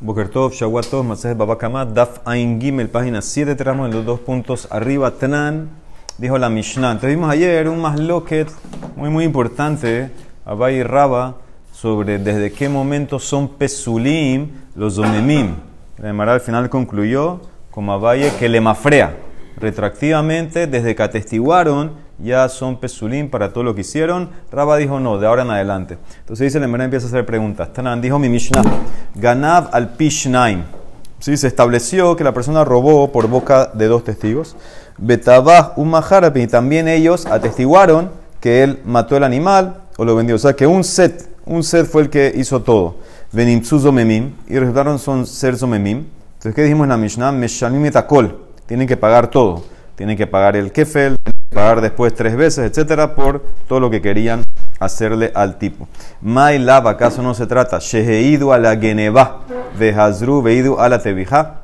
Bokertov, Shawatov, Masejet Babakamat, Daf Ain Gimel, página 7, tramos en los dos puntos arriba, Tnan, dijo la Mishnah. Entonces vimos ayer un masloket muy muy importante, Abai y Raba, sobre desde qué momento son Pesulim los Zomemim. La Emara al final concluyó como Abaye que le mafrea, retroactivamente, desde que atestiguaron ya son pesulín para todo lo que hicieron. Raba dijo no, de ahora en adelante. Entonces dice, la empieza a hacer preguntas. Tanan dijo mi Mishnah, Ganav al Pishnaim. ¿Sí? Se estableció que la persona robó por boca de dos testigos. Betabah un y también ellos atestiguaron que él mató el animal o lo vendió. O sea que un set, un set fue el que hizo todo. Venimtsu zomemim y resultaron son ser zomemim. Entonces, ¿qué dijimos en la Mishnah? Meshalim etakol. Tienen que pagar todo. Tienen que pagar el kefel, pagar después tres veces, etcétera, por todo lo que querían hacerle al tipo. Mailab, ¿acaso no se trata? Sheheidu a la geneva, vehazru veidu a la tebija.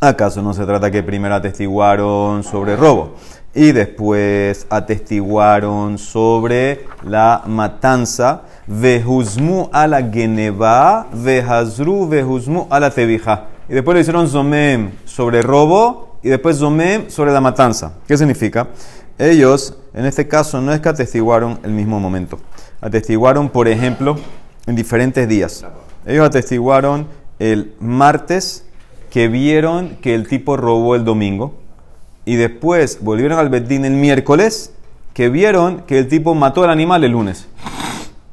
¿Acaso no se trata que primero atestiguaron sobre robo y después atestiguaron sobre la matanza? Vehuzmu a la geneva, vehazru vehuzmu a la tebija. Y después le hicieron zomem sobre robo y después zomem sobre la matanza. ¿Qué significa? Ellos, en este caso, no es que atestiguaron el mismo momento. Atestiguaron, por ejemplo, en diferentes días. Ellos atestiguaron el martes que vieron que el tipo robó el domingo. Y después volvieron al Bedín el miércoles que vieron que el tipo mató al animal el lunes.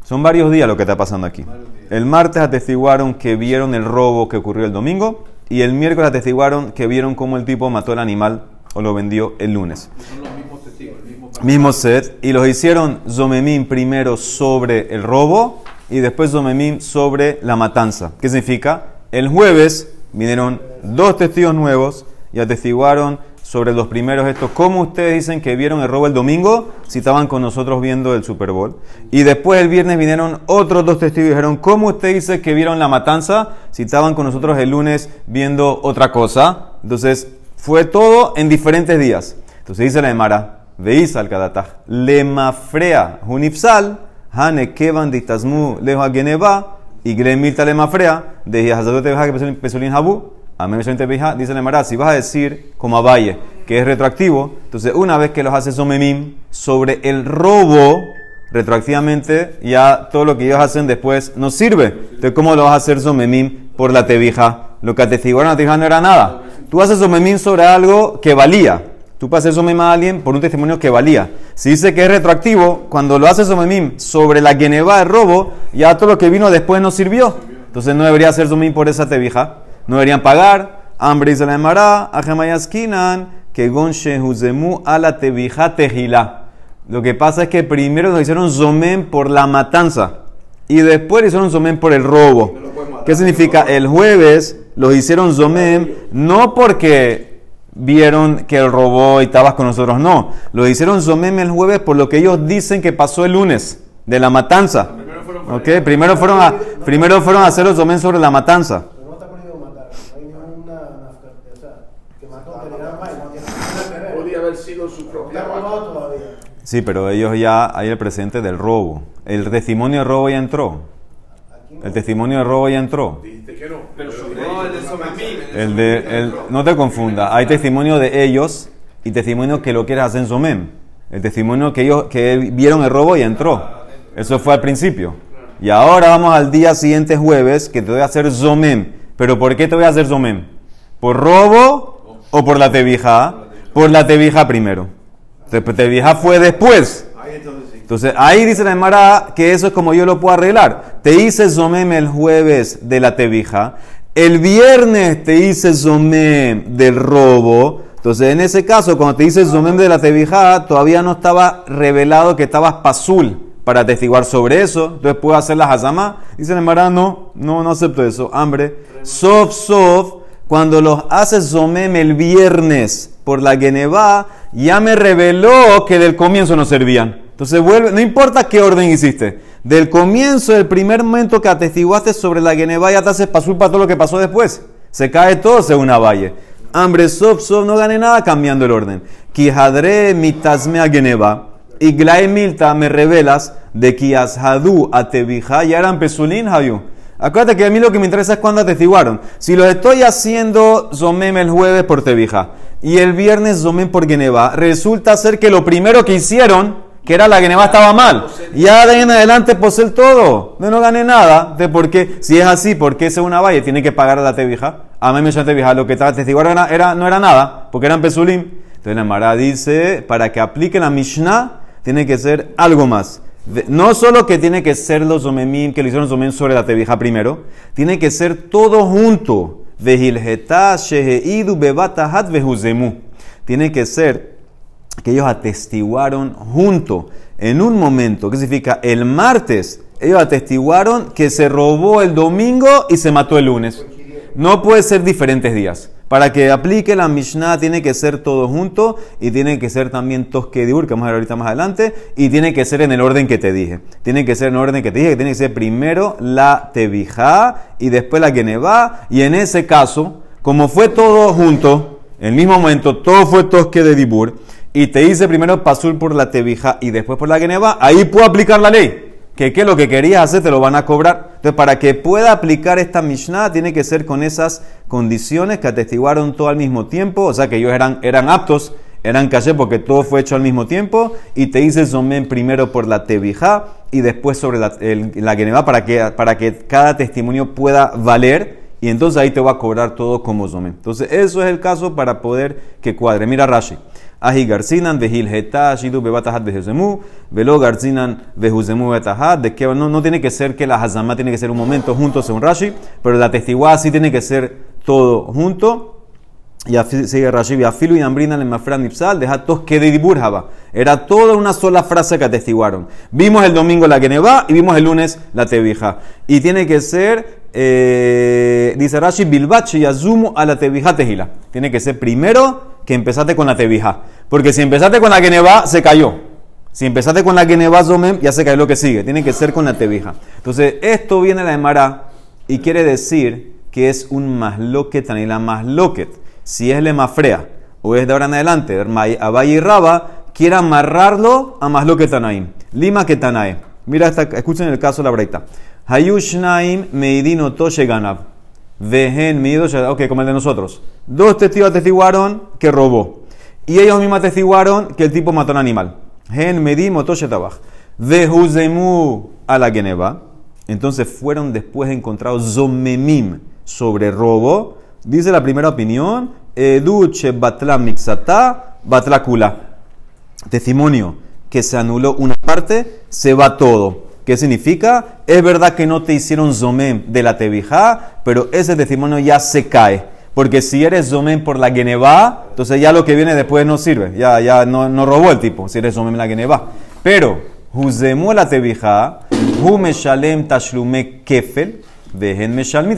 Son varios días lo que está pasando aquí. El martes atestiguaron que vieron el robo que ocurrió el domingo. Y el miércoles atestiguaron que vieron cómo el tipo mató al animal o lo vendió el lunes mismo set, y los hicieron Zomemim primero sobre el robo y después Zomemim sobre la matanza. ¿Qué significa? El jueves vinieron dos testigos nuevos y atestiguaron sobre los primeros estos. ¿Cómo ustedes dicen que vieron el robo el domingo si estaban con nosotros viendo el Super Bowl? Y después el viernes vinieron otros dos testigos y dijeron, ¿cómo usted dice que vieron la matanza si estaban con nosotros el lunes viendo otra cosa? Entonces, fue todo en diferentes días. Entonces dice la Emara, Veis al kadataj. Le mafrea hunifsal. Hane kevan ditazmu lejo. Y gremilta le mafrea. De Yahazadote Beja que habu. Amén Dice Nemara, si vas a decir como Abaye que es retroactivo, entonces una vez que los haces somemim sobre el robo, retroactivamente ya todo lo que ellos hacen después no sirve. Entonces, ¿cómo lo vas a hacer somemim por la tebija? Lo que atestiguaron a tebija no era nada. Tú haces somemim sobre algo que valía. Tú pasas eso a alguien por un testimonio que valía. Si dice que es retroactivo, cuando lo hace Somemim sobre la Geneva de robo, ya todo lo que vino después no sirvió. Entonces no debería ser Somemim por esa tebija. No deberían pagar. Hambre y se la llamará. Ajemayaskinan. Que gonche huzemu a la tebija tejila. Lo que pasa es que primero nos hicieron Zomem por la matanza. Y después hicieron Zomem por el robo. ¿Qué significa? El jueves los hicieron Zomem no porque vieron que el robó y estabas con nosotros. No, lo hicieron Zomem el jueves por lo que ellos dicen que pasó el lunes, de la matanza. Primero fueron, a, primero fueron a hacer los Zomem sobre la matanza. Sí, pero ellos ya hay el presente del robo. El testimonio de robo ya entró. El testimonio de robo ya entró. El de, el, no te confunda. Hay testimonio de ellos y testimonio que lo quieres hacer en Somem. El testimonio que ellos que vieron el robo y entró. Eso fue al principio. Y ahora vamos al día siguiente jueves que te voy a hacer Zomem. ¿Pero por qué te voy a hacer Zomem? ¿Por robo o por la tebija? Por la tebija primero. Tebija fue después. Entonces ahí dice la Emara que eso es como yo lo puedo arreglar. Te hice Zomem el jueves de la tebija. El viernes te hice Zomem del robo. Entonces, en ese caso, cuando te hice Zomem de la Tebijá, todavía no estaba revelado que estabas pasul para testiguar sobre eso. Entonces, puedo hacer la Hazamá. Dice el no, no, no acepto eso. Hambre. Sof, sof. Cuando los haces Zomem el viernes por la Genevá, ya me reveló que del comienzo no servían. Entonces, vuelve, no importa qué orden hiciste. Del comienzo, del primer momento que atestiguaste sobre la Geneva, ya te haces pasul para todo lo que pasó después. Se cae todo según una valle. Hambre, sof, sof, no gane nada cambiando el orden. Kijadre mitasme a Geneva. Y milta me revelas de ki ashadu a tebija ya eran pesulín hayu. Acuérdate que a mí lo que me interesa es cuándo atestiguaron. Si lo estoy haciendo Zomem el jueves por Tevija y el viernes Zomem por Geneva, resulta ser que lo primero que hicieron, que era la Geneva, estaba mal. Ya de ahí en adelante posee todo. No, no gané nada. De por qué, si es así, ¿por qué una valle tiene que pagar a la Tevija? A mí me Tevija, lo que estaba atestiguaron era, no era nada, porque eran Pesulim. Entonces la Mara dice, para que aplique la Mishnah, tiene que ser algo más. No solo que tiene que ser los omemim que le hicieron los sobre la tebija primero, tiene que ser todo junto. Tiene que ser que ellos atestiguaron junto en un momento. ¿Qué significa? El martes ellos atestiguaron que se robó el domingo y se mató el lunes. No puede ser diferentes días. Para que aplique la Mishnah tiene que ser todo junto y tiene que ser también Toskediur, que vamos a ver ahorita más adelante, y tiene que ser en el orden que te dije. Tiene que ser en el orden que te dije, que tiene que ser primero la Tebijá y después la Genevá. Y en ese caso, como fue todo junto, en el mismo momento, todo fue Toske de Dibur, y te hice primero Pasul por la Tebijá y después por la Genevá, ahí puedo aplicar la ley que, que lo que querías hacer te lo van a cobrar. Entonces, para que pueda aplicar esta Mishnah, tiene que ser con esas condiciones que atestiguaron todo al mismo tiempo, o sea que ellos eran, eran aptos, eran calle porque todo fue hecho al mismo tiempo, y te hice Zomen primero por la Tebijá y después sobre la, la para que, para que cada testimonio pueda valer. Y entonces ahí te va a cobrar todo como Zomen. Entonces, eso es el caso para poder que cuadre. Mira Rashi. Ahi garzinan vehil heta shidu bebatahat vehuzemu, velo garzinan vehuzemu betahat, de que no, no tiene que ser que la hazamá tiene que ser un momento junto según Rashi, pero la testiguada sí tiene que ser todo junto. Y sigue Rashi, afilu y ambrina le mafran nipsal, deja tos que de. Era toda una sola frase que atestiguaron. Vimos el domingo la Geneva y vimos el lunes la Tevija. Y tiene que ser, dice Rashi, bilbachi y azumu a la Tevija tejila. Tiene que ser primero que empezaste con la Tevija. Porque si empezaste con la Geneva, se cayó. Si empezaste con la Geneva Zomem, ya se cayó lo que sigue. Tiene que ser con la Tevija. Entonces, esto viene de la Emara y quiere decir que es un masloquet, la masloquet. Si es lemafrea o es de ahora en adelante, Abay y Raba, quiere amarrarlo a masloquet tanaim. Lima que tanae. Mira, esta, escuchen el caso de la breita. Hayushnaim meidino toshe ganab. Vejen mido, ok, como el de nosotros. Dos testigos atestiguaron que robó. Y ellos mismos atestiguaron que el tipo mató a un animal. Gen medi motoshetabach. Vehuzemu a la Geneva. Entonces fueron después encontrados zomemim sobre robo. Dice la primera opinión. Eduche batla mixata batla kula. Testimonio que se anuló una parte, se va todo. ¿Qué significa? Es verdad que no te hicieron zomem de la tebijá, pero ese testimonio ya se cae. Porque si eres zomem por la geneva, entonces ya lo que viene después no sirve. Ya, ya no, no robó el tipo, si eres zomem la geneva. Pero, huzemu la tebijá, hu meshalem tashlume kefel, dejen meshalmi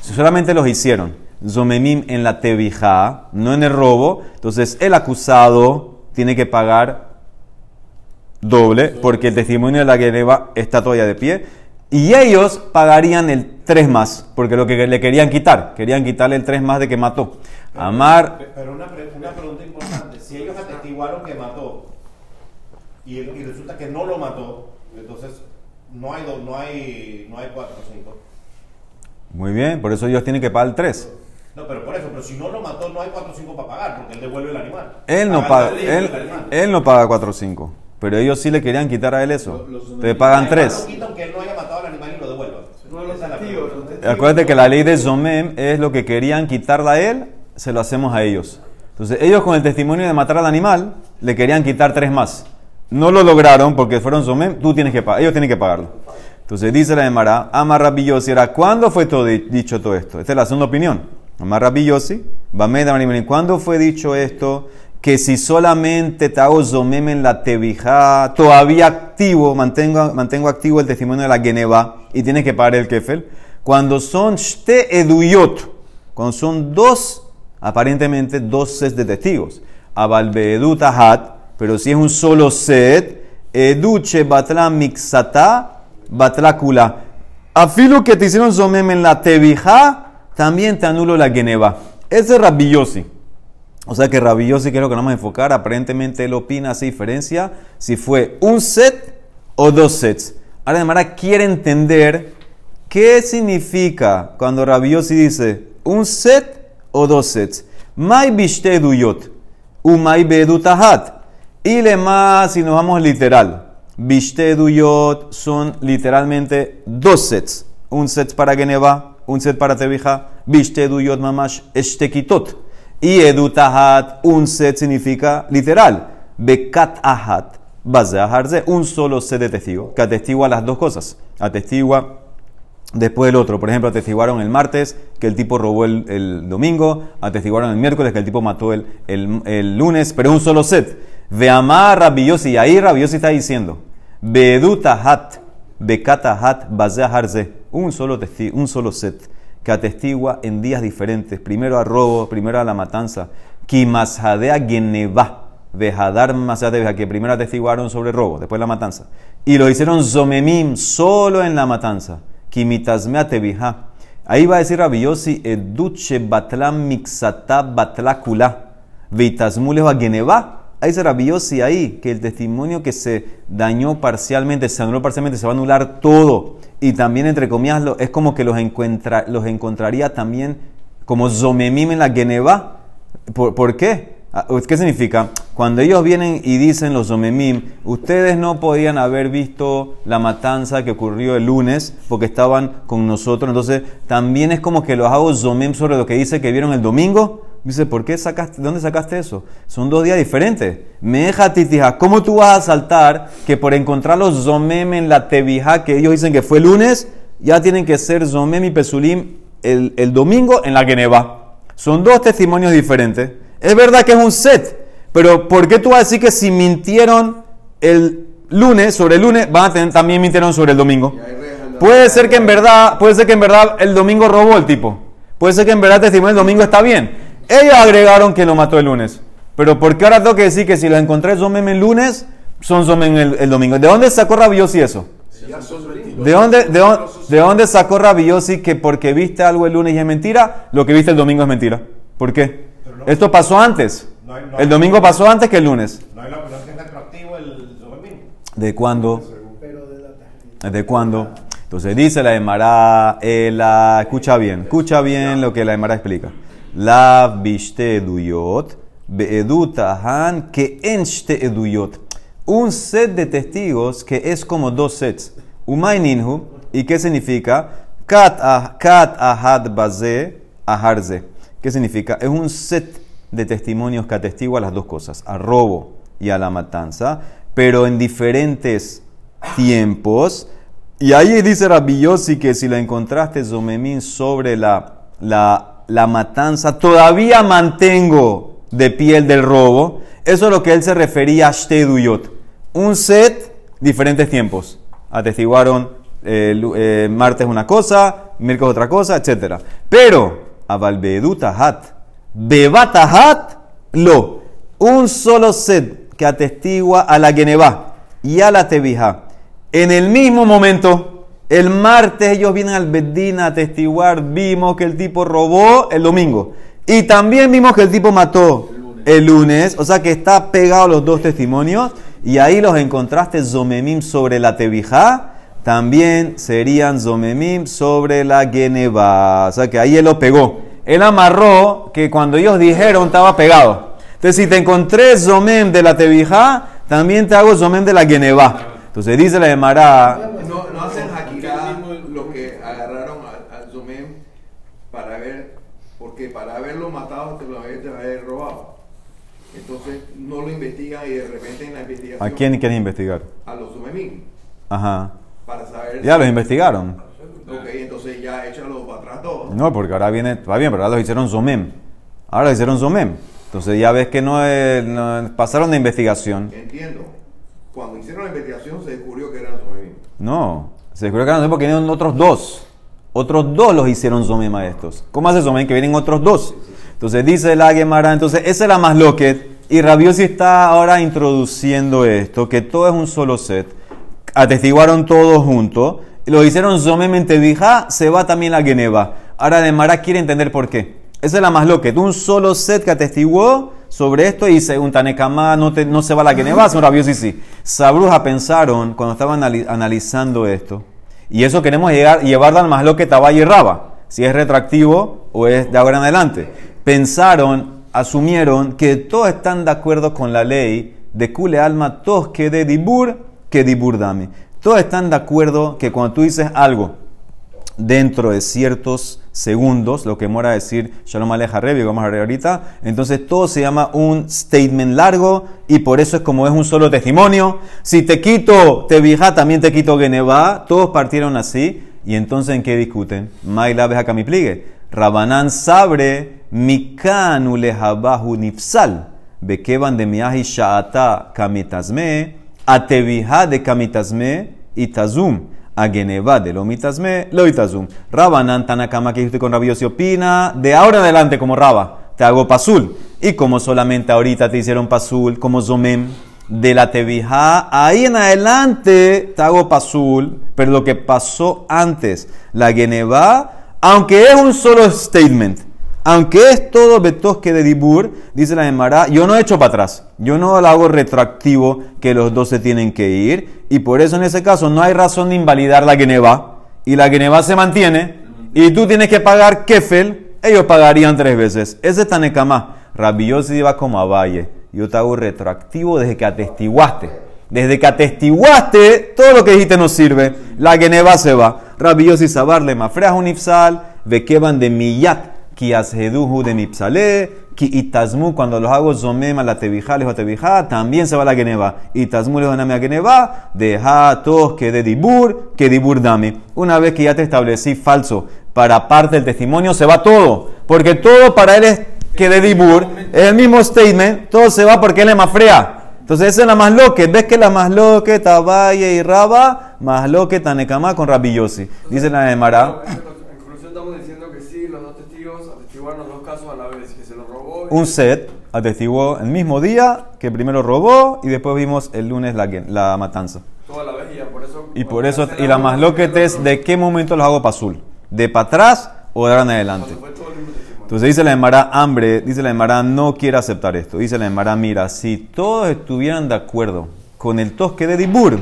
Solamente los hicieron. Zomemim en la tebijá, no en el robo. Entonces el acusado tiene que pagar doble, porque el testimonio de la Geneva está todavía de pie. Y ellos pagarían el 3 más, porque lo que le querían quitar, querían quitarle el 3 más de que mató. Amar. Pero una, una pregunta importante: si ellos atestiguaron que mató y, y, resulta que no lo mató, entonces no hay, no hay, no hay 4 o 5. Muy bien, por eso ellos tienen que pagar el 3. No, pero por eso, pero si no lo mató, no hay 4 o 5 para pagar, porque él devuelve el animal. Él no paga, él, él no paga 4 o 5. Pero ellos sí le querían quitar a él eso. Te pagan tres. Acuérdate que la ley de Zomem es lo que querían quitarle a él, se lo hacemos a ellos. Entonces, ellos con el testimonio de matar al animal, le querían quitar tres más. No lo lograron porque fueron Zomem, tú tienes que pagar, ellos tienen que pagarlo. Entonces, dice la Emara, Amar Rabbi era, ¿cuándo fue todo dicho todo esto? Esta es la segunda opinión. Amar Rabbi ¿cuándo fue dicho esto? Que si solamente te hago zomem en la tebija, todavía activo, mantengo, mantengo activo el testimonio de la Geneva y tienes que pagar el kefel. Cuando son shte eduyot, cuando son dos, aparentemente dos sets de testigos, tahat, pero si es un solo set, eduche batla mixata batla kula. Afilo que te hicieron zomem en la tebija, también te anulo la Geneva. Ese es rabillosi. O sea que Rabillosi, que es lo que vamos a enfocar, aparentemente él opina, hace diferencia si fue un set o dos sets. Ahora, de quiere entender ¿Qué significa cuando Rabiosi dice un set o dos sets? Mai bishte duyot, umai bedutahat. Y le más, si nos vamos literal, bishte duyot son literalmente dos sets. Un set para Geneva, un set para Tevija. Bishte duyot mamash eshtekitot. Y edutahat, un set significa literal. Bekat ahat, un solo set de testigo, que atestigua las dos cosas. Atestigua después del otro. Por ejemplo, atestiguaron el martes que el tipo robó el, domingo, atestiguaron el miércoles que el tipo mató el, el, lunes, pero un solo set. Veamar rabiosi, y ahí rabiosi está diciendo, Beduta hat, Bekata hat, harze, un solo, un solo set que atestigua en días diferentes, primero a robo, primero a la matanza, Kimashadea geneva, Vejadar Masadea, que primero atestiguaron sobre robo, después la matanza, y lo hicieron Zomemim solo en la matanza. Kimitasmea tevija. Ahí va a decir Rabbi Yossi, eduche batlam mixata batlakula, veitasmules a geneva. Ahí dice Rabbi Yossi ahí, que el testimonio que se dañó parcialmente, se anuló parcialmente, se va a anular todo. Y también, entre comillas, es como que los, encuentra, los encontraría también como zomemim en la geneva. ¿Por, ¿Por qué? Ah, ¿Qué significa? Cuando ellos vienen y dicen los Zomemim, ustedes no podían haber visto la matanza que ocurrió el lunes porque estaban con nosotros. Entonces, también es como que los hago Zomem sobre lo que dice que vieron el domingo. Dice, ¿por qué sacaste, ¿dónde sacaste eso? Son dos días diferentes. Me deja titija, ¿cómo tú vas a saltar que por encontrar los Zomem en la Tevija, que ellos dicen que fue lunes, ya tienen que ser Zomem y Pesulim el, el domingo en la Geneva? Son dos testimonios diferentes. Es verdad que es un set, pero ¿por qué tú vas a decir que si mintieron el lunes, sobre el lunes, van a tener, también mintieron sobre el domingo? Puede ser que en verdad, puede ser que en verdad el domingo robó el tipo. Puede ser que en verdad el testimonio del domingo está bien. Ellos agregaron que lo mató el lunes. Pero ¿por qué ahora tengo que decir que si lo encontré son el lunes, son zomen el, domingo? ¿De dónde sacó Rabiosi eso? ¿De dónde, de, ¿De dónde sacó Rabiosi que porque viste algo el lunes y es mentira, lo que viste el domingo es mentira? ¿Por qué? Esto pasó antes. el domingo pasó antes que el lunes. No hay la retroactivo el domingo. ¿De cuándo? ¿De cuándo? Entonces dice la Emara, la, escucha bien, escucha bien lo que la Emara explica. La viste eduyot, beedutahan que enste eduyot. Un set de testigos que es como dos sets. Umay ninhu, ¿y qué significa? Kat ahad baze aharze. ¿Qué significa? Es un set de testimonios que atestigua las dos cosas, a robo y a la matanza, pero en diferentes tiempos. Y ahí dice Rabbi que si la encontraste, Zomemín, sobre la, la, matanza, todavía mantengo de piel del robo. Eso es lo que él se refería a Shteduyot. Un set, diferentes tiempos. Atestiguaron eh, eh, martes una cosa, miércoles otra cosa, etc. Pero hat, Bebatahat, lo. Un solo set que atestigua a la Geneva y a la Tevija. En el mismo momento, el martes ellos vienen al Bedín a atestiguar, vimos que el tipo robó el domingo. Y también vimos que el tipo mató el lunes. O sea que está pegado los dos testimonios. Y ahí los encontraste Zomemim sobre la Tevija. También serían Zomemim sobre la Geneva. O sea que ahí él lo pegó él amarró que cuando ellos dijeron estaba pegado. Entonces, si te encontré Zomem de la Tevija, también te hago Zomem de la Geneva. Entonces dice la Emara. No, no hacen Hakirá lo que agarraron al Zomem para ver, porque para haberlo matado te lo habían haber robado. Entonces no lo investigan y de repente en la investigación. ¿A quién quieren investigar? A los Zomemín. Ajá. Para saber. Ya los investigaron. Ok, entonces ya échalo para atrás todo. No, porque ahora viene, va bien, pero ahora lo hicieron Zomem. Ahora lo hicieron Zomem. Entonces ya ves que no, pasaron de investigación. Entiendo. Cuando hicieron la investigación se descubrió que eran Zomem. No, se descubrió que eran porque vinieron otros dos. Otros dos los hicieron Zomem a estos. ¿Cómo hace Zomem? Que vienen otros dos. Entonces dice la Gemara, entonces esa es la más loquet. Y Rabiosi está ahora introduciendo esto, que todo es un solo set. Atestiguaron todos juntos lo hicieron zomemente dija, se va también la Geneva. Ahora de quiere entender por qué. Esa es la más loca. Un solo set que atestiguó sobre esto y dice, un Tanekamá no, no se va la Geneva, son rabiosos y sí. Sabruja pensaron, cuando estaban analizando esto, Y eso queremos llegar, llevar al más lo que Tabay y Raba, si es retractivo o es de ahora en adelante. Pensaron, asumieron que todos están de acuerdo con la ley de Kule Alma, todos que de Dibur, que Dibur Dame. Todos están de acuerdo que cuando tú dices algo dentro de ciertos segundos, lo que mora decir Shalom Aleja Revi, vamos a ver ahorita, entonces todo se llama un statement largo y por eso es como es un solo testimonio. Si te quito Tevija, también te quito Geneva, todos partieron así y entonces ¿en qué discuten? Maila acá mi pligue. Rabanán sabre mikanu lehabahu nifsal. Bekeban de miahi sha'ata kamitasme, atevija de kamitasme y tazum a Geneva de lo mitasme, lo itazum. Rabanan Tanakama que dijiste con Rabios y opina, de ahora en adelante como Raba, te hago pasul. Y como solamente ahorita te hicieron pasul, como Zomem, de la Tevija, ahí en adelante te hago pasul, pero lo que pasó antes, la Geneva, aunque es un solo statement, aunque es todo betosque de Dibur, dice la Gemara, yo no he hecho para atrás. Yo no lo hago retroactivo que los dos se tienen que ir. Y por eso en ese caso no hay razón de invalidar la Geneva. Y la Geneva se mantiene. Y tú tienes que pagar Kefel. Ellos pagarían tres veces. Ese es Tanekama. Rabiosi iba como a Valle. Yo te hago retroactivo desde que atestiguaste. Desde que atestiguaste, todo lo que dijiste no sirve. La Geneva se va. Rabiosi sabarle mafreas unifsal. Vekeban de millat ki de mipsale, ki itazmu, cuando los hago zomem la a tebija, también se va la geneva. Itazmu le a geneva, deja tos que de dibur, que dibur dame. Una vez que ya te establecí falso para parte del testimonio, se va todo. Porque todo para él es que de dibur, es el mismo statement, todo se va porque él es más frea. Entonces esa es la más loque. ¿Ves que la más loque, Tabaye y Raba, más loque, Tanekama con Rabillosi? Dice la de Mara. Un set atestiguó el mismo día que primero robó y después vimos el lunes la, la matanza. Toda la vez y por eso. Y por eso, y la más loquete es de qué momento los hago para azul. ¿De para atrás o de ahora en adelante? Entonces dice la Emara, hambre, dice la Emara, no quiere aceptar esto. Dice la Emara, mira, si todos estuvieran de acuerdo con el tosque de Dibur,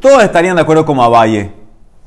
todos estarían de acuerdo como a Valle,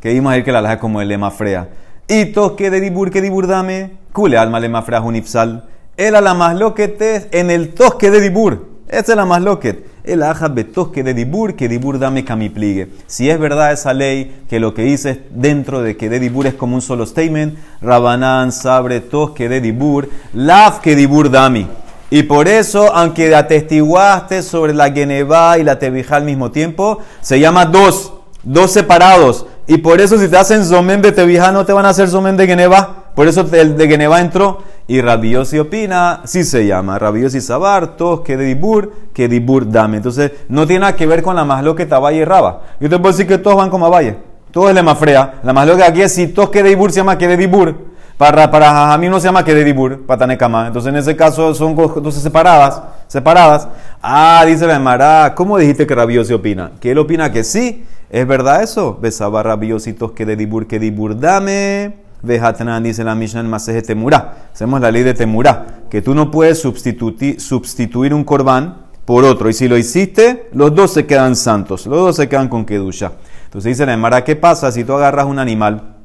que vimos a ir que la laja como el lema frea. Y tosque de Dibur, que Dibur dame, cule alma lema frea unifsal. Era la más loquete en el tosque de Dibur. Esa es la más loquet. El aja betosque de Dibur, que Dibur dame camipligue. Si es verdad esa ley, que lo que dice dentro de que Dibur es como un solo statement, Rabanán, Sabre, tosque de Dibur, Laf que Dibur dami. Y por eso, aunque atestiguaste sobre la Geneva y la Tebija al mismo tiempo, se llama dos, dos separados. Y por eso si te hacen Zomen de Tebija no te van a hacer Zomen de Geneva. Por eso el de Geneva entró. Y Rabiosi opina, sí se llama. Rabiosi Sabar, todos que de Dibur, que Dibur dame. Entonces, no tiene nada que ver con la más loca Valle y Raba. Yo te puedo decir que todos van como Valle. Todo es la frea. La más loca aquí es si todos que de Dibur se llama que de Dibur. Para, para mí no se llama que de Dibur, para Tanekama. Entonces, en ese caso son entonces separadas. Separadas. Ah, dice la Mara, ¿cómo dijiste que Rabiosi opina? Que él opina que sí. ¿Es verdad eso? Besaba Rabiosi que de Dibur, que Dibur dame. Vejatnan dice la Mishnah en Maseje Temurá. Hacemos la ley de Temurá, que tú no puedes sustituir, sustituir un corbán por otro. Y si lo hiciste, los dos se quedan santos, los dos se quedan con Kedusha. Entonces dice la Emara, ¿qué pasa si tú agarras un animal,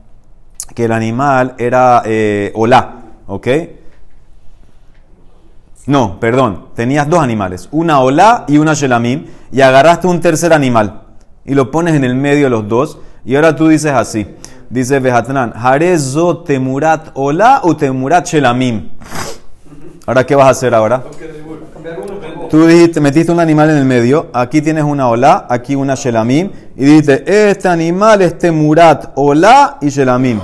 que el animal era eh, ¿ok? No, perdón, tenías dos animales, una olá y una shelamim, y agarraste un tercer animal y lo pones en el medio de los dos, y ahora tú dices así. Dice Behatnan, ¿Harezo temurat ola o temurat shelamim? Ahora, ¿qué vas a hacer ahora? Tú dijiste, metiste un animal en el medio, aquí tienes una ola, aquí una shelamim, y dijiste, este animal es temurat ola y shelamim.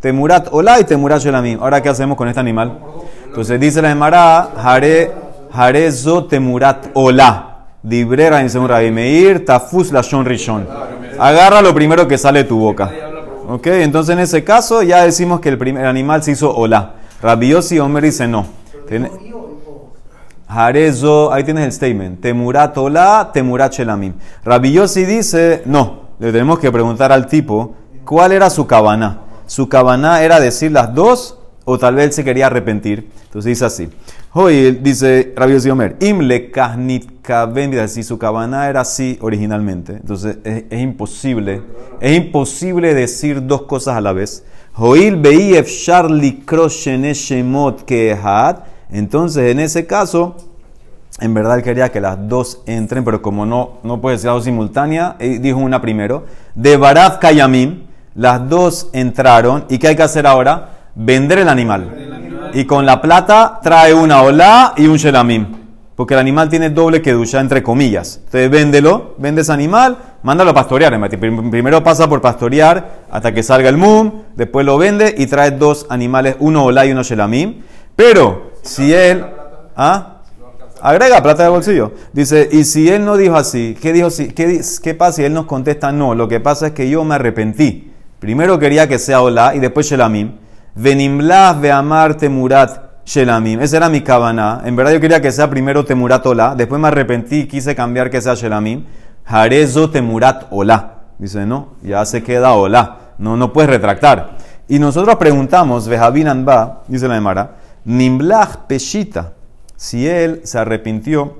Temurat ola y temurat shelamim. Ahora, ¿qué hacemos con este animal? Entonces dice la Emara, Harezo temurat ola. Dibrera en Rabbi Meir, tafus la shon rishon. Agarra lo primero que sale de tu boca. Ok, entonces en ese caso ya decimos que el primer animal se hizo hola. Rabiosi Omer dice no. Harezo, ahí tienes el statement. Temurat hola, temurat shelamim. Rabiosi dice no. Le tenemos que preguntar al tipo cuál era su cabana. Su cabana era decir las dos o tal vez se quería arrepentir. Entonces dice así. Hoy dice Rabbi Omer, im le kahnit kaven, si su cabana era así originalmente, entonces es, imposible, es imposible decir dos cosas a la vez. Hoil beif charli shemot kehat, entonces en ese caso, en verdad él quería que las dos entren, pero como no, no puede ser algo simultánea, dijo una primero, de Barat Kayamim, las dos entraron, ¿y qué hay que hacer ahora? Vender el animal y con la plata trae una olá y un shelamim. Porque el animal tiene doble kedusha, entre comillas. Entonces véndelo, vende ese animal, mándalo a pastorear. Primero pasa por pastorear hasta que salga el mum, después lo vende y trae dos animales, uno olá y uno shelamim. Pero si él... ¿ah? Agrega plata de bolsillo. Dice, y si él no dijo así, ¿qué, dijo, qué, qué pasa si él nos contesta no? Lo que pasa es que yo me arrepentí. Primero quería que sea olá y después shelamim. Venimlah ve'amar temurat shelamim. Esa era mi cabana. En verdad yo quería que sea primero temurat ola. Después me arrepentí y quise cambiar que sea shelamim. Harezo temurat ola. Dice, no, ya se queda ola. No, no puedes retractar. Y nosotros preguntamos, Vejabin Anba, dice la Emara, Nimblach peshita. Si él se arrepintió,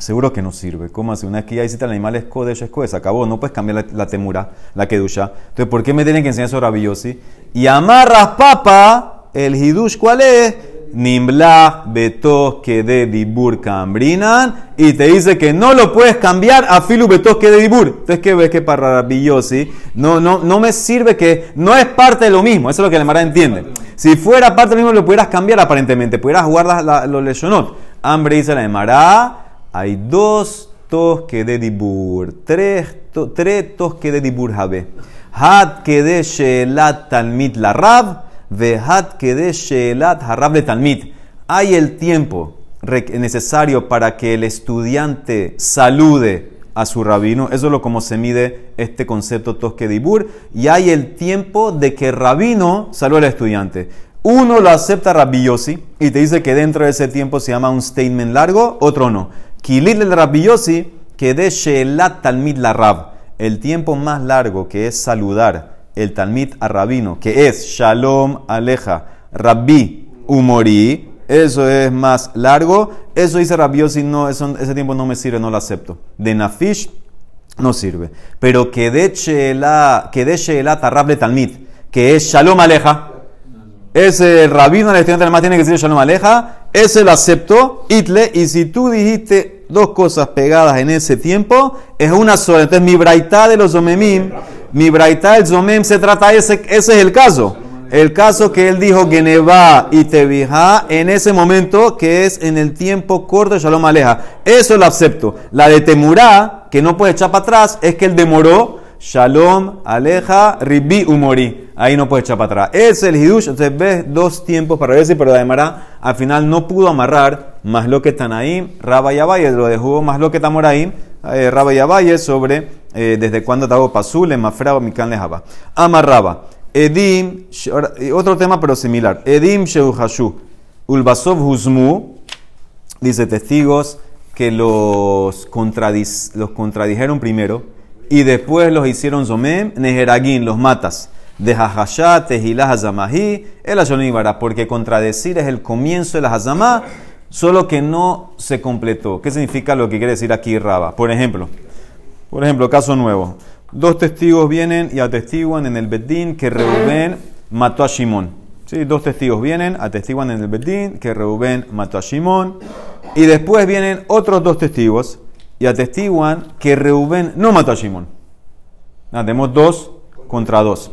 seguro que no sirve. ¿Cómo hace? Una vez que ya hiciste el animal es kodesh, es acabó. No puedes cambiar la, temura, la kedusha. Entonces, ¿por qué me tienen que enseñar eso rabillosi? Y amarras papa, el hidush, ¿cuál es? Nimbla betos que de dibur cambrinan y te dice que no lo puedes cambiar a filu betos que de dibur. Entonces, ¿qué ves que para rabillosi? No, no, no me sirve que no es parte de lo mismo. Eso es lo que la Mara entiende. Si fuera parte de lo mismo, lo pudieras cambiar aparentemente. Pudieras jugar los leshonot. Hambre dice la Mara hay dos tosque de dibur, tres, tres tosque de dibur habe. Hat que de shelat talmit la rab, ve hat que de shelat harab de talmit. Hay el tiempo necesario para que el estudiante salude a su rabino. Eso es lo como se mide este concepto tosque dibur. Y hay el tiempo de que el rabino salude al estudiante. Uno lo acepta Rabbi y te dice que dentro de ese tiempo se llama un statement largo, otro no. Kilil el Rabbi que de Sheelat Talmid la Rab, el tiempo más largo que es saludar el Talmid a Rabino, que es Shalom Aleja, Rabbi Umori, eso es más largo. Eso dice Rabbi no, ese tiempo no me sirve, no lo acepto. De Nafish no sirve. Pero que de Sheelat Rab Talmid, que es Shalom Aleja, ese rabino, el estudiante además tiene que decir Shalom Aleja, ese lo aceptó, Itle, y si tú dijiste dos cosas pegadas en ese tiempo, es una sola. Entonces mi braita de los zomemim, mi braita del zomem se trata, ese, ese es el caso. El caso que él dijo Geneva y Tevija en ese momento, que es en el tiempo corto de Shalom Aleja. Eso lo acepto. La de Temurá, que no puede echar para atrás, es que él demoró Shalom, Aleja, Ribi, Umori. Ahí no puede echar para atrás. Es el Hidush. Entonces ves dos tiempos para ver si, pero además al final no pudo amarrar más lo que están ahí. Raba y lo dejó más lo que estamos ahí. Eh, Raba y sobre eh, desde cuándo hago pasule, mafraba, mikan lejaba. Amarraba. Edim, otro tema pero similar. Edim Sheuhashu. Ulbasov Huzmu. Dice testigos que los contradijeron primero y después los hicieron Zomem, Neheragin, los matas. De Jajashá, Tehilah, Hazamahi, el Ashonibara, porque contradecir es el comienzo de la Hazamá, solo que no se completó. ¿Qué significa lo que quiere decir aquí Raba? Por ejemplo, por ejemplo, caso nuevo. Dos testigos vienen y atestiguan en el Bedín que Reubén mató a Shimón. ¿Sí? Dos testigos vienen, atestiguan en el Bedín que Reubén mató a Shimón. Y después vienen otros dos testigos y atestiguan que Reubén no mató a. Tenemos dos contra dos.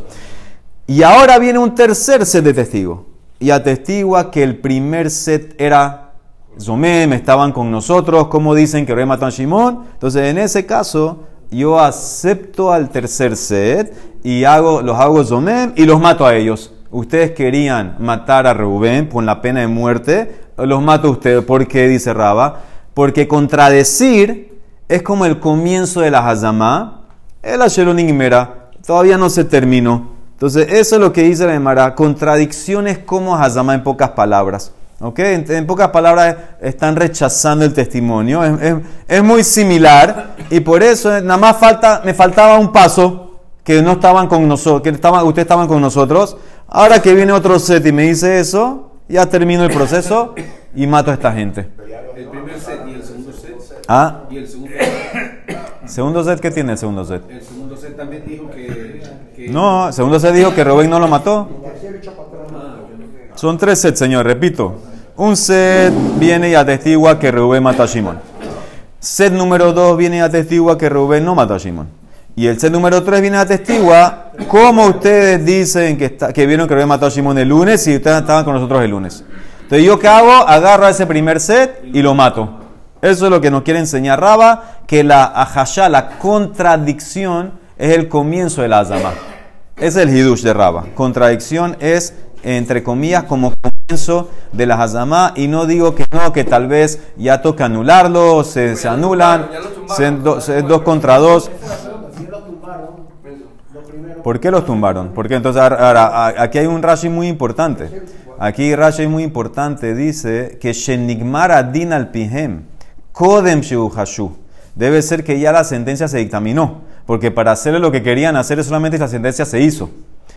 Y ahora viene un tercer set de testigos y atestigua que el primer set era Zomem, estaban con nosotros, como dicen que Reubén mató a Shimón. Entonces, en ese caso, yo acepto al tercer set y hago, los hago Zomem y los mato a ellos. Ustedes querían matar a Reubén con la pena de muerte, los mato a ustedes. ¿Por qué? Dice Raba. Porque contradecir es como el comienzo de la Hazamá, el Ashelonimera, todavía no se terminó. Entonces, eso es lo que dice la contradicciones como Hazamá en pocas palabras. ¿Ok? En, pocas palabras, están rechazando el testimonio. Es, muy similar y por eso eh, nada más falta, me faltaba un paso que no estaban con nosotros, que estaban, ustedes estaban con nosotros. Ahora que viene otro set y me dice eso, ya termino el proceso y mato a esta gente. El primer set y el segundo set. ¿Ah? Y el segundo set. ¿Segundo set qué tiene el segundo set? El segundo set también dijo que. que No, el segundo set dijo que Rubén no lo mató. Son tres sets, señor, repito. Un set viene y atestigua que Rubén mata a Shimon. Set número dos viene y atestigua que Rubén no mató a Shimon. Y el set número tres viene y atestigua cómo ustedes dicen que, está- que vieron que Rubén mató a Shimon el lunes y ustedes estaban con nosotros el lunes. Entonces, ¿yo qué hago? Agarro ese primer set y lo mato. Eso es lo que nos quiere enseñar Raba, que la ajashá, la contradicción, es el comienzo de la azama. Es el hidush de Raba. Contradicción es, entre comillas, como comienzo de la hazamá. Y no digo que no, que tal vez ya toca anularlo, se, se anulan, se- do- se- dos contra dos. ¿Por qué los tumbaron? Porque entonces ahora, aquí hay un Rashi muy importante. Aquí Rashi muy importante dice que Shenigmar adin al pihem kodem hashu. Debe ser que ya la sentencia se dictaminó, porque para hacerle lo que querían hacer es solamente la sentencia se hizo.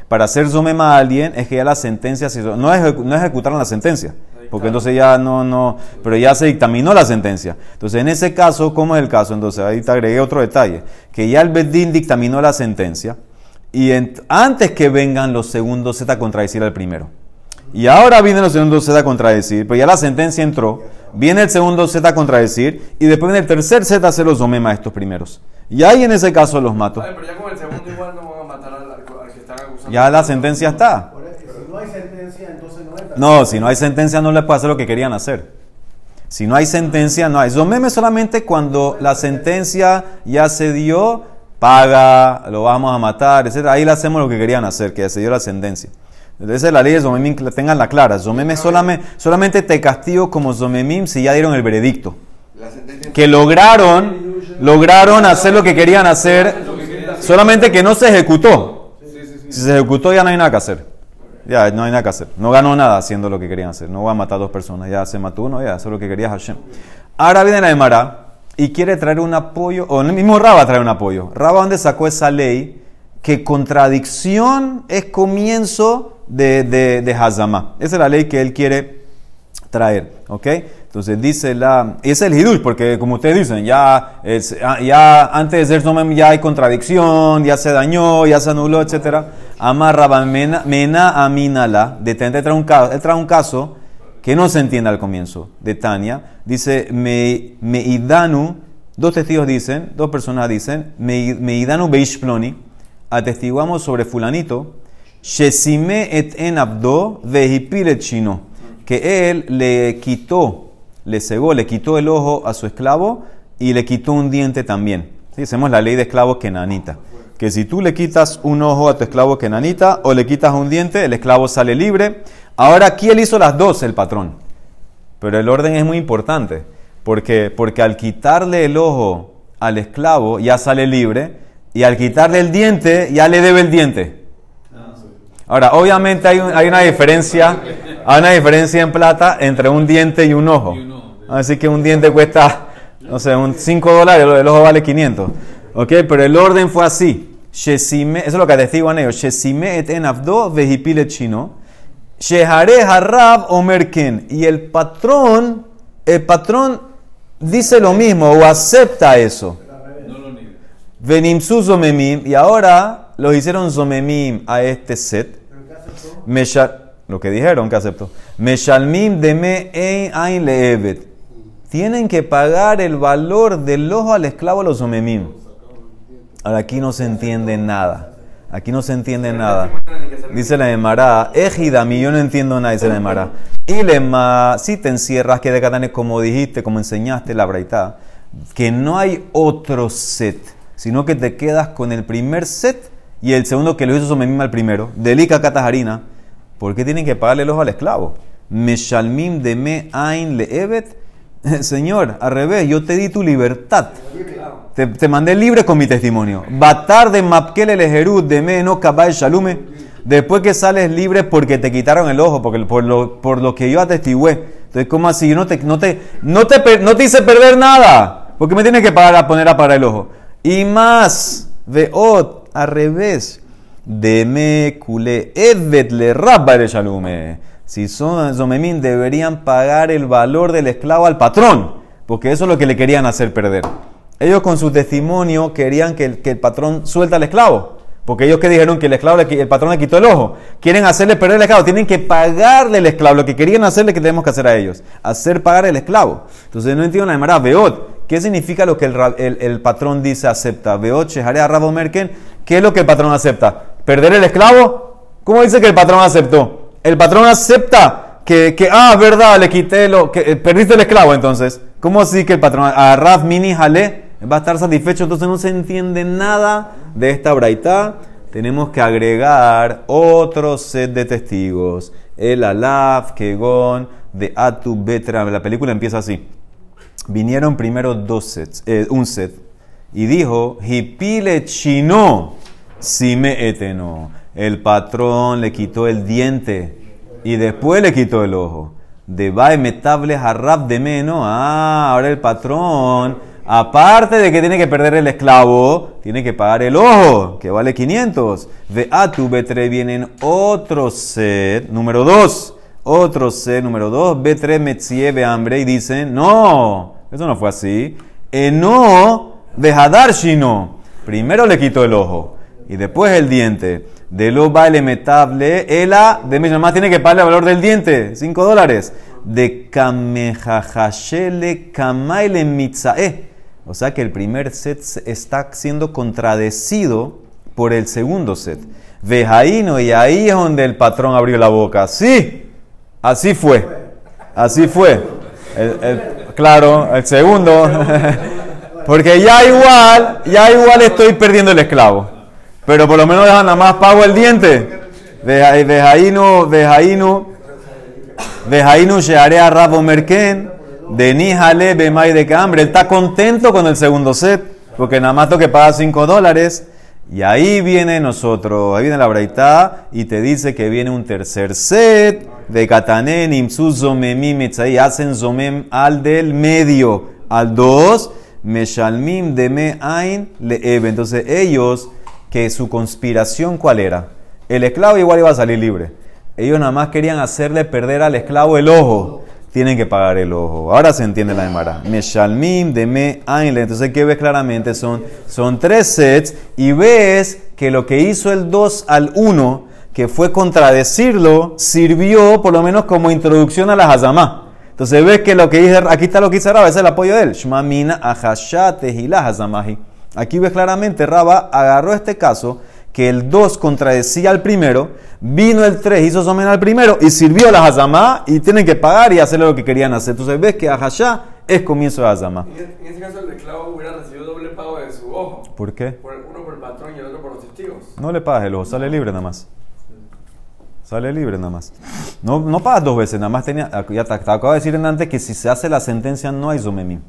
Para hacer zomema a alguien es que ya la sentencia se hizo. No, ejecu- no ejecutaron la sentencia, porque entonces ya no, no, pero ya se dictaminó la sentencia. Entonces en ese caso, ¿cómo es el caso? Entonces ahí te agregué otro detalle, que ya el Bedín dictaminó la sentencia y antes que vengan los segundos Z a contradecir al primero. Y ahora vienen los segundos Z a contradecir, pero ya la sentencia entró, viene el segundo Z a contradecir y después viene el tercer Z a hacer los domema a estos primeros. Y ahí en ese caso los mato. Pero ya con el segundo igual no van a matar al, que están acusando. Ya la sentencia está. Si no hay sentencia, entonces no. No, si no hay sentencia no le puede hacer lo que querían hacer. Si no hay sentencia, no hay. Zomeme solamente cuando la sentencia ya se dio, paga, lo vamos a matar, etc. Ahí le hacemos lo que querían hacer, que se dio la sentencia. Esa es la ley de Zomemim, que la tengan la clara. Zomeme solamente, solamente te castigo como Zomemim si ya dieron el veredicto. Que lograron, lograron hacer lo que querían hacer, solamente que no se ejecutó. Si se ejecutó ya no hay nada que hacer. Ya no hay nada que hacer. No ganó nada haciendo lo que querían hacer. No va a matar a dos personas. Ya se mató uno, ya eso es lo que quería Hashem. Ahora viene la Emara y quiere traer un apoyo, o el mismo Raba trae un apoyo. Raba, ¿dónde sacó esa ley? Que contradicción es comienzo de, de, de Hazamá. Esa es la ley que él quiere traer, ¿ok? Entonces dice la... Y es el hidush, porque como ustedes dicen, ya, ah, ya antes de ser Zomem ya hay contradicción, ya se dañó, ya se anuló, etc. Amarraba mena, aminala. De Tente trae un caso, él trae un caso que no se entiende al comienzo, de Tania. Dice, me, meidanu, dos testigos dicen, dos personas dicen, me, meidanu beishploni, atestiguamos sobre fulanito, shesime et en abdo vehipil et shino, que él le quitó, le cegó, le quitó el ojo a su esclavo y le quitó un diente también. ¿Sí? Hacemos la ley de esclavo kenanita. Que si tú le quitas un ojo a tu esclavo kenanita o le quitas un diente, el esclavo sale libre. Ahora aquí él hizo las dos, el patrón. Pero el orden es muy importante. Porque, porque al quitarle el ojo al esclavo ya sale libre. Y al quitarle el diente ya le debe el diente. Ahora, obviamente hay, un- hay una diferencia, hay una diferencia en plata entre un diente y un ojo. Así que un diente cuesta, no sé, un 5 dólares, el ojo vale 500. ¿Ok? Pero el orden fue así. Eso es lo que atestiguan ellos. Shesime et en abdo chino. Shehare harab. Y el patrón, el patrón dice lo mismo o acepta eso. Y ahora los hicieron zomemim a este set. Mesha- lo que dijeron que aceptó. Meshalmim de me ein leevet. Tienen que pagar el valor del ojo al esclavo a los zomemim. Ahora aquí no se entiende nada. Aquí no se entiende nada. Dice la Emara, Ejidami, yo no entiendo nada, dice la Emara. Y lema, si te encierras, que de Catane, como dijiste, como enseñaste la braita, que no hay otro set, sino que te quedas con el primer set y el segundo que lo hizo Somemim al primero, Delica Catajarina. ¿Por qué tienen que pagarle el ojo al esclavo? Meshalmim de me ain leevet. Señor, al revés, yo te di tu libertad. Te, te mandé libre con mi testimonio. Batar de Mapkel el Ejerut de me no kabal shalume. Después que sales libre porque te quitaron el ojo, porque, por, lo, por lo que yo atestigué. Entonces, ¿cómo así? Yo no te, no te, no te, no te hice perder nada. ¿Por qué me tienes que pagar a poner a parar el ojo? Y más, veot, al revés. Deme culé evet le rabba el shalume. Si son zomemim, deberían pagar el valor del esclavo al patrón, porque eso es lo que le querían hacer perder. Ellos con su testimonio querían que el, patrón suelta al esclavo. Porque ellos que dijeron que el esclavo el patrón le quitó el ojo. Quieren hacerle perder el esclavo. Tienen que pagarle el esclavo. Lo que querían hacerle que tenemos que hacer a ellos. Hacer pagar el esclavo. Entonces no entiendo la llamada Beot. ¿Qué significa lo que el, patrón dice acepta? Beot, Sheharea, Rabo Merken. ¿Qué es lo que el patrón acepta? ¿Perder el esclavo? ¿Cómo dice que el patrón aceptó? El patrón acepta que, ah, verdad, le quité lo, eh, perdiste el esclavo entonces. ¿Cómo así que el patrón, a Raf Mini Jale, va a estar satisfecho? Entonces no se entiende nada de esta braita. Tenemos que agregar otro set de testigos. El Alaf, Kegon, de Atu Betra. La película empieza así. Vinieron primero dos sets, eh, un set. Y dijo, Hipile chino, si me eteno. El patrón le quitó el diente y después le quitó el ojo. De metable harrab de menos. Ah, ahora el patrón, aparte de que tiene que perder el esclavo, tiene que pagar el ojo, que vale 500. De atu betre vienen otro set, número 2. Otro set, número 2. B3 metzie hambre y dicen, no, eso no fue así. Eno de hadar shino. Primero le quitó el ojo y después el diente. De lo vale metable, ela de nada más tiene que pagarle el valor del diente, 5 dólares. De kamejajashele kamaile mitzae. O sea que el primer set se- está siendo contradecido por el segundo set. Vejaino, y ahí es donde el patrón abrió la boca. Sí, así fue. Así fue. Claro, el segundo. Porque ya igual, ya igual estoy perdiendo el esclavo. Pero por lo menos dejan nada más pago el diente. Veja- Vejaino, vejaino, vejaino shearea rabo merken, de nijale bemay de cambre. Él está contento con el segundo set, porque nada más tengo que pagar 5 dólares. Y ahí viene nosotros, ahí viene la braita y te dice que viene un tercer set de katanen imsu zomemim etzai, hacen zomem al del medio, al dos, meshalmim de me ain leebe. Entonces ellos, que su conspiración cuál era? El esclavo igual iba a salir libre. Ellos nada más querían hacerle perder al esclavo el ojo. Tienen que pagar el ojo. Ahora se entiende la demara. Meshalmim de me. Entonces, ¿qué ves claramente? Son, son tres sets y ves que lo que hizo el 2 al 1, que fue contradecirlo, sirvió por lo menos como introducción a la Hazamá. Entonces ves que lo que dice, aquí está lo que dice Raba, es el apoyo de él. Shmamina la Hazamahi. Aquí ves claramente, Raba agarró este caso que el 2 contradecía al primero, vino el 3, hizo somen al primero y sirvió la Hazamá y tienen que pagar y hacer lo que querían hacer. Entonces ves que Ahashá es comienzo de Hazamá. En ese caso, el esclavo hubiera recibido doble pago de su ojo. ¿Por qué? Por- uno por el patrón y el otro por los testigos. No le pagas el ojo, sale libre nada más. Sale libre nada más. No, no pagas dos veces, nada más tenía. Ya te, te acabo de decir en antes que si se hace la sentencia no hay zomemim.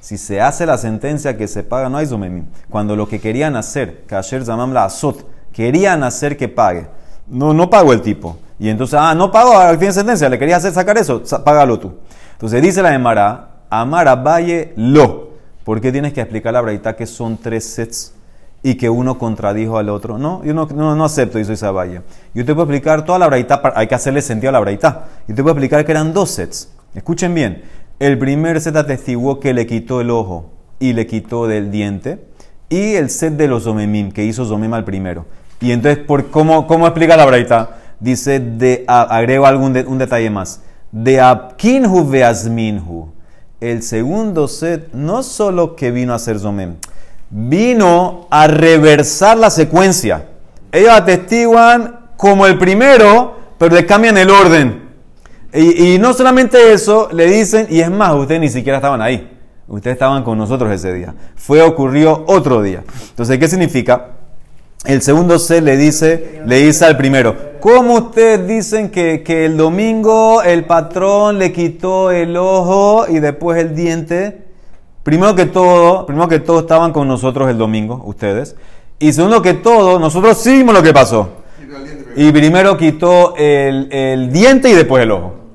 Si se hace la sentencia que se paga, no hay zomemim. Cuando lo que querían hacer, kasher zamam la azot, querían hacer que pague. No, no pagó el tipo. Y entonces, ah, no pago, ahora tiene sentencia, le quería hacer sacar eso, págalo tú. Entonces dice la Emara, Amara Valle lo. ¿Por qué tienes que explicar la braita que son tres sets y que uno contradijo al otro? No, yo no, no, no acepto, dice Valle. Yo te puedo explicar toda la braita, hay que hacerle sentido a la braita. Yo te puedo explicar que eran dos sets. Escuchen bien. El primer set atestiguó que le quitó el ojo y le quitó del diente. Y el set de los Zomemim, que hizo Zomem al primero. Y entonces, ¿por cómo, ¿cómo explica la braita? Dice, de, agrego algún de- un detalle más. De Abkinhu Veazminhu. El segundo set no solo que vino a ser Zomem, vino a reversar la secuencia. Ellos atestiguan como el primero, pero le cambian el orden. Y, y no solamente eso, le dicen, y es más, ustedes ni siquiera estaban ahí. Ustedes estaban con nosotros ese día. Fue, ocurrió otro día. Entonces, ¿qué significa? El segundo set le dice, le dice al primero, ¿cómo ustedes dicen que, que el domingo el patrón le quitó el ojo y después el diente? Primero que todo, primero que todo estaban con nosotros el domingo, ustedes. Y segundo que todo, nosotros sí vimos lo que pasó. Y primero quitó el, el diente y después el ojo.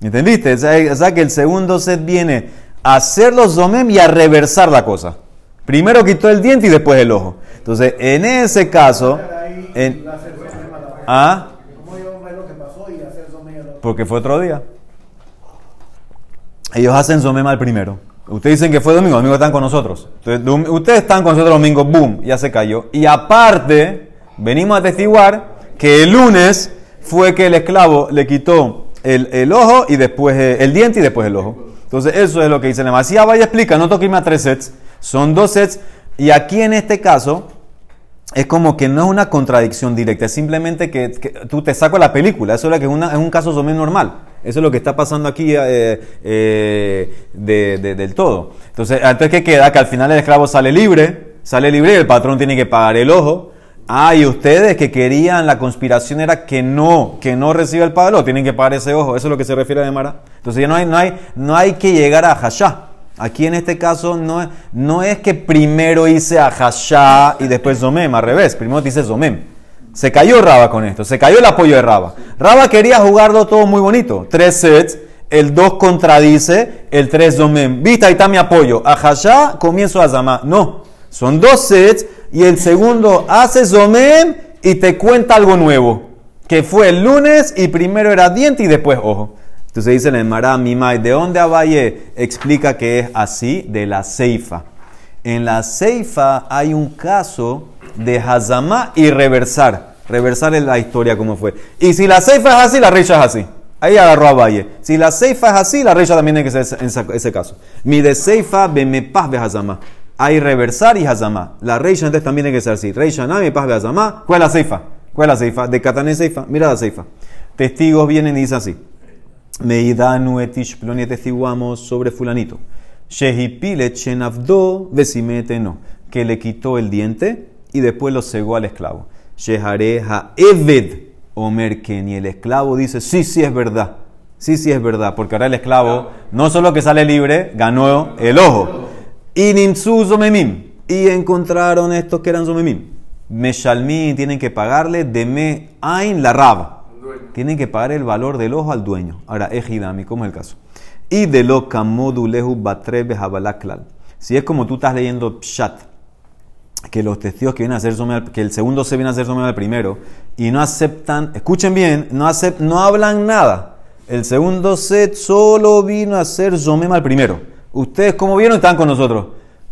¿Entendiste? O sea, que el segundo set viene a hacer los zomem y a reversar la cosa. Primero quitó el diente y después el ojo. Entonces, en ese caso, en. ¿ah? Porque fue otro día. Ellos hacen Zomem al primero. Ustedes dicen que fue domingo, domingo están con nosotros. Entonces, ustedes están con nosotros domingo, boom, ya se cayó. Y aparte, venimos a testiguar que el lunes fue que el esclavo le quitó el, ojo y después eh, el diente y después el ojo. Entonces, eso es lo que dice la Así vaya explica, no toque irme a tres sets, son dos sets. Y aquí en este caso, es como que no es una contradicción directa, es simplemente que, tú te saco la película. Eso es, lo que es, una- un caso Zomem normal. Eso es lo que está pasando aquí eh, eh, de- de- del todo. Entonces, entonces, ¿qué queda? Que al final el esclavo sale libre, sale libre y el patrón tiene que pagar el ojo. Ah, ustedes que querían, la conspiración era que no, que no reciba el pago, tienen que pagar ese ojo. Eso es lo que se refiere a Demara. Entonces ya no hay, no hay, no hay que llegar a Hashá. Aquí en este caso no, es- no es que primero hice a Hashá y después Zomem, al revés, primero te hice Zomem. Se cayó Raba con esto, se cayó el apoyo de Raba. Raba quería jugarlo todo muy bonito. Tres sets, el 2 contradice, el 3 Zomem. Viste, ahí está mi apoyo. A Hashá, comienzo a Zama. No, son dos sets y el segundo hace Zomem y te cuenta algo nuevo. Que fue el lunes y primero era diente y después ojo. Entonces dice el Emara Mimai, ¿de dónde Abaye explica que es así? De la Ceifa. En la Ceifa hay un caso de Hazamá y reversar. Reversar en la historia como fue. Y si la Ceifa es así, la Reisha es así. Ahí agarró a Valle. Si la Ceifa es así, la Reisha también tiene que ser ese, ese- caso. Mi de Ceifa, bemepaz be Hazamá. Hay reversar y Hazamá. La Reisha entonces también tiene que ser así. Reisha na, mi paz Hazamá. ¿Cuál es la Ceifa? ¿Cuál es la Ceifa? De Katané Ceifa. Mira la Ceifa. Testigos vienen y dicen así. Meidanu etish ploni testiguamos sobre fulanito. Shehipilet shenavdo vesimete no. Que le quitó el diente y después lo cegó al esclavo. Shehare eved omer ken. Y el esclavo dice, sí, sí es verdad. Sí, sí es verdad. Porque ahora el esclavo, no solo que sale libre, ganó el ojo. Y zomemim. Y encontraron estos que eran zomemim. Meshalmi tienen que pagarle de me ain la raba. Tienen que pagar el valor del ojo al dueño. Ahora, ejidami, ¿cómo es el caso? Y de lo kamodulehu batrebe habalaklal. Si es como tú estás leyendo Pshat, que los testigos que vienen a hacer al- que el segundo se viene a hacer Zomé al primero, y no aceptan, escuchen bien, no, acep- no hablan nada. El segundo set solo vino a hacer Zomé al primero. Ustedes, como vieron, están con nosotros.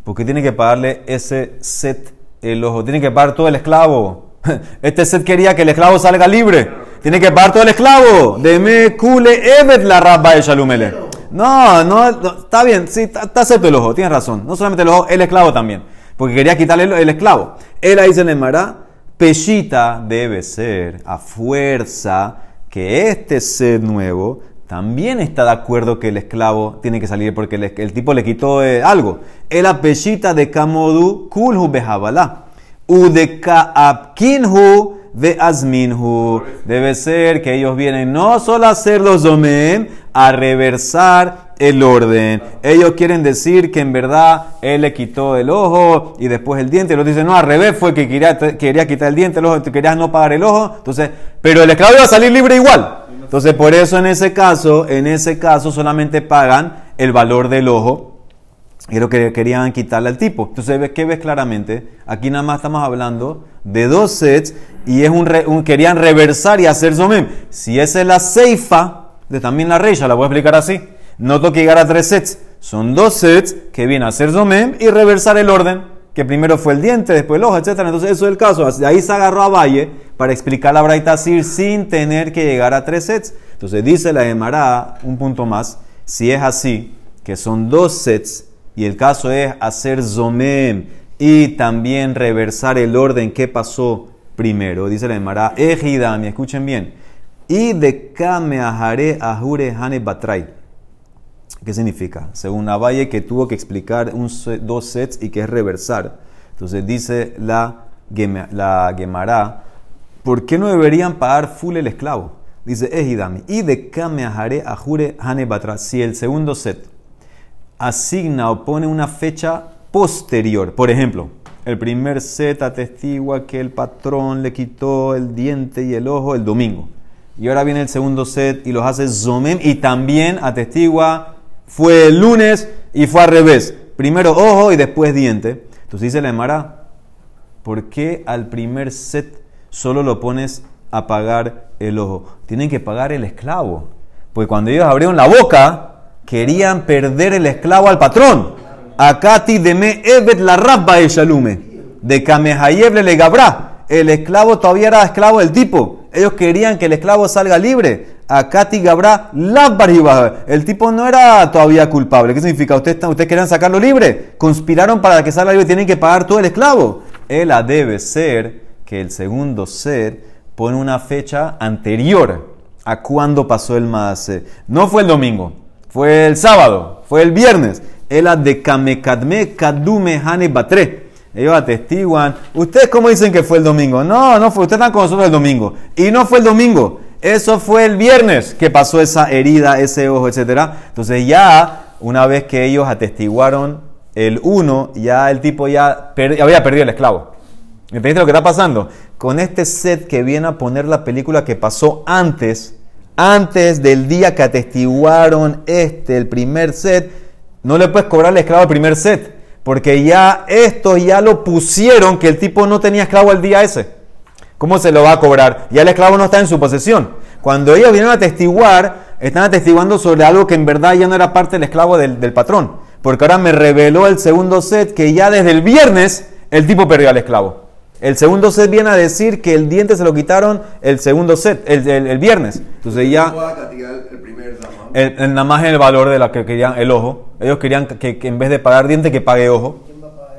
Porque tienen que pagarle ese set el ojo. Tienen que pagar todo el esclavo. Este set quería que el esclavo salga libre. Tiene que pagar todo el esclavo. Deme kule evet la rabba de Shalumele. No, no, está bien, sí, está, acepto el ojo, tienes razón. No solamente el ojo, el esclavo también. Porque quería quitarle el, esclavo. Él ahí se le mará, peshita debe ser a fuerza que este ser nuevo también está de acuerdo que el esclavo tiene que salir porque el, tipo le quitó eh, algo. El apeshita de kamodu kulhu behabala. U de kaapkinhu de azminhu. Debe ser que ellos vienen no solo a hacer los domen, a reversar el orden. Ellos quieren decir que en verdad él le quitó el ojo y después el diente. Los dicen, no, al revés fue que quería, quería quitar el diente, el ojo, tú querías no pagar el ojo. Entonces, pero el esclavo iba a salir libre igual. Entonces, por eso en ese caso, en ese caso solamente pagan el valor del ojo y es lo que querían quitarle al tipo. Entonces, ¿ves- ¿qué ves claramente? Aquí nada más estamos hablando de dos sets y es un, re- un- querían reversar y hacer zomem. Si esa es la ceifa, de también la reisha, la voy a explicar así. No tengo que llegar a tres sets. Son dos sets que vienen a hacer zomem y reversar el orden. Que primero fue el diente, después el ojo, etc. Entonces, eso es el caso. Ahí se agarró a Valle para explicar la Braita Sir sin tener que llegar a tres sets. Entonces, dice la Emara, un punto más. Si es así, que son dos sets y el caso es hacer zomem y también reversar el orden que pasó primero. Dice la Emara, ejidami, escuchen bien. Y de kameahare ajure hane batrai. ¿Qué significa? Según Abaye que tuvo que explicar un dos sets y que es reversar. Entonces dice la, la Gemara, ¿por qué no deberían pagar full el esclavo? Dice Ejidami, y de kameahare ajure hane batrai. Si el segundo set asigna o pone una fecha posterior. Por ejemplo, el primer set atestigua que el patrón le quitó el diente y el ojo el domingo. Y ahora viene el segundo set y los hace zomem y también atestigua fue el lunes y fue al revés. Primero ojo y después diente. Entonces dice la Emara, ¿por qué al primer set solo lo pones a pagar el ojo. Tienen que pagar el esclavo. Pues cuando ellos abrieron la boca, querían perder el esclavo al patrón. Akati deme evet la rabba de shalume. De Kamehayev le gabra. El esclavo todavía era esclavo del tipo. Ellos querían que el esclavo salga libre. Akati Gabra Labbar El tipo no era todavía culpable. ¿Qué significa? ¿Ustedes, ¿Ustedes querían sacarlo libre? Conspiraron para que salga libre. Tienen que pagar todo el esclavo. Ella debe ser que el segundo ser pone una fecha anterior a cuando pasó el Maase. No fue el domingo, fue el sábado, fue el viernes. Ella de Kamekadme Kadume Hane Batre. Ellos atestiguan. ¿Ustedes cómo dicen que fue el domingo? No, no fue. Ustedes están con nosotros el domingo. Y no fue el domingo. Eso fue el viernes que pasó esa herida, ese ojo, etc. Entonces ya, una vez que ellos atestiguaron el uno, ya el tipo ya había perdido el esclavo. ¿Entendiste lo que está pasando? Con este set que viene a poner la película que pasó antes, antes del día que atestiguaron este, el primer set, no le puedes cobrar al esclavo el primer set. Porque ya esto ya lo pusieron que el tipo no tenía esclavo el día ese. ¿Cómo se lo va a cobrar? Ya el esclavo no está en su posesión. Cuando ellos vienen a atestiguar, están atestiguando sobre algo que en verdad ya no era parte del esclavo del, del patrón. Porque ahora me reveló el segundo set que ya desde el viernes el tipo perdió al esclavo. El segundo set viene a decir que el diente se lo quitaron el segundo set, el, el, viernes. Entonces ya... El, el, nada más el valor de la que querían, el ojo. Ellos querían que, en vez de pagar diente, que pague ojo.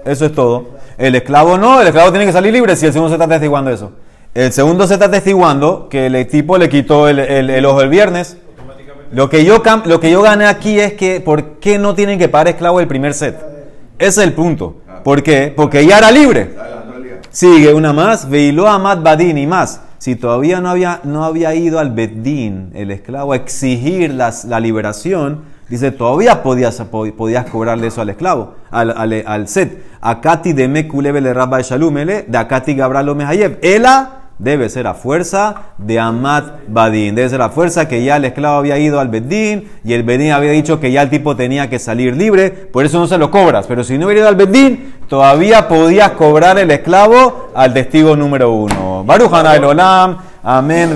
Eso es todo. El esclavo no, el esclavo tiene que salir libre si el segundo se está testiguando eso. El segundo se está testiguando que el tipo le quitó el, ojo el viernes. Lo que, yo, lo que yo gané aquí es que, ¿por qué no tienen que pagar esclavo el primer set? Ese es el punto. ¿Por qué? Porque ya era libre. Sigue una más, Veilo Amad Badin y más. Si todavía no había, no había ido al Beddin, el esclavo, a exigir las, la liberación, dice, todavía podías, podías cobrarle eso al esclavo, al, al, al set. Akati de Mekulebe le rabba Shalumele, de Akati Gabralo Mehayev. Ela debe ser a fuerza de Amat Badin. Debe ser a fuerza que ya el esclavo había ido al Bedín y el Bedín había dicho que ya el tipo tenía que salir libre, por eso no se lo cobras. Pero si no hubiera ido al Bedín, todavía podías cobrar el esclavo al testigo número uno. Baruch Olam, amén.